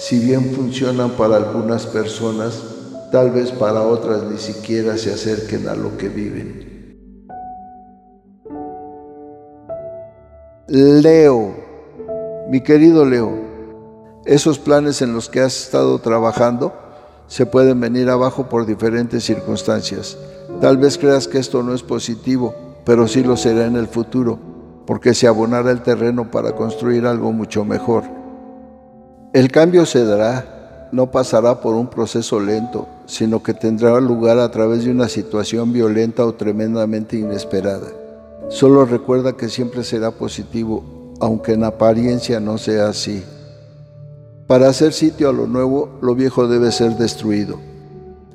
si bien funcionan para algunas personas, tal vez para otras ni siquiera se acerquen a lo que viven. Leo, mi querido Leo, esos planes en los que has estado trabajando se pueden venir abajo por diferentes circunstancias. Tal vez creas que esto no es positivo, pero sí lo será en el futuro, porque se abonará el terreno para construir algo mucho mejor. El cambio se dará, no pasará por un proceso lento, sino que tendrá lugar a través de una situación violenta o tremendamente inesperada. Solo recuerda que siempre será positivo, aunque en apariencia no sea así. Para hacer sitio a lo nuevo, lo viejo debe ser destruido.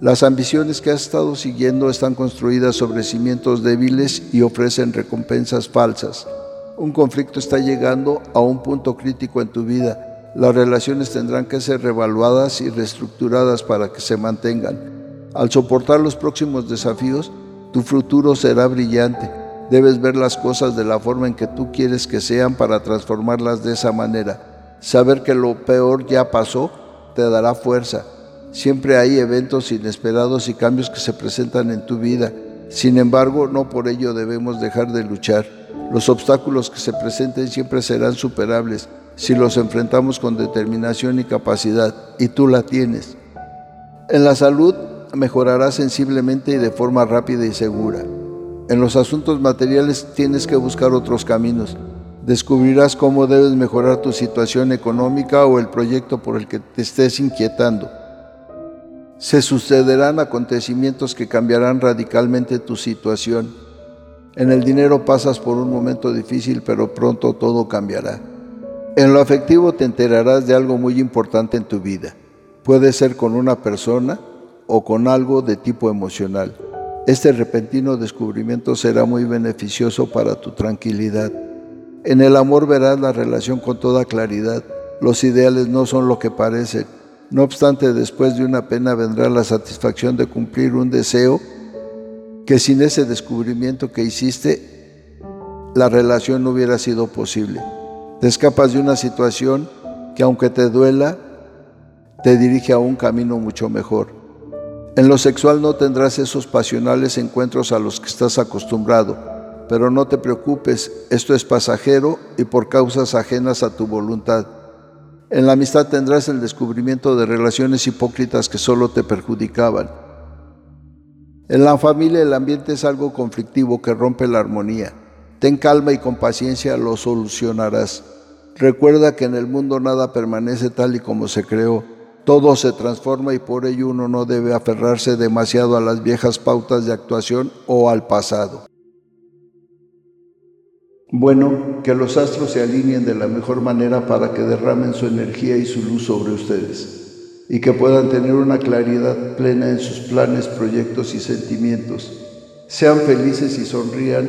Las ambiciones que has estado siguiendo están construidas sobre cimientos débiles y ofrecen recompensas falsas. Un conflicto está llegando a un punto crítico en tu vida. Las relaciones tendrán que ser revaluadas y reestructuradas para que se mantengan. Al soportar los próximos desafíos, tu futuro será brillante. Debes ver las cosas de la forma en que tú quieres que sean para transformarlas de esa manera. Saber que lo peor ya pasó te dará fuerza Siempre hay eventos inesperados y cambios que se presentan en tu vida. Sin embargo, no por ello debemos dejar de luchar. Los obstáculos que se presenten siempre serán superables si los enfrentamos con determinación y capacidad, y tú la tienes. En la salud mejorarás sensiblemente y de forma rápida y segura. En los asuntos materiales tienes que buscar otros caminos. Descubrirás cómo debes mejorar tu situación económica o el proyecto por el que te estés inquietando. Se sucederán acontecimientos que cambiarán radicalmente tu situación. En el dinero pasas por un momento difícil, pero pronto todo cambiará. En lo afectivo te enterarás de algo muy importante en tu vida. Puede ser con una persona o con algo de tipo emocional. Este repentino descubrimiento será muy beneficioso para tu tranquilidad. En el amor verás la relación con toda claridad. Los ideales no son lo que parecen no obstante, después de una pena vendrá la satisfacción de cumplir un deseo que sin ese descubrimiento que hiciste, la relación no hubiera sido posible. Te escapas de una situación que aunque te duela, te dirige a un camino mucho mejor. En lo sexual no tendrás esos pasionales encuentros a los que estás acostumbrado, pero no te preocupes, esto es pasajero y por causas ajenas a tu voluntad. En la amistad tendrás el descubrimiento de relaciones hipócritas que solo te perjudicaban. En la familia el ambiente es algo conflictivo que rompe la armonía. Ten calma y con paciencia lo solucionarás. Recuerda que en el mundo nada permanece tal y como se creó. Todo se transforma y por ello uno no debe aferrarse demasiado a las viejas pautas de actuación o al pasado. Bueno, que los astros se alineen de la mejor manera para que derramen su energía y su luz sobre ustedes y que puedan tener una claridad plena en sus planes, proyectos y sentimientos. Sean felices y sonrían,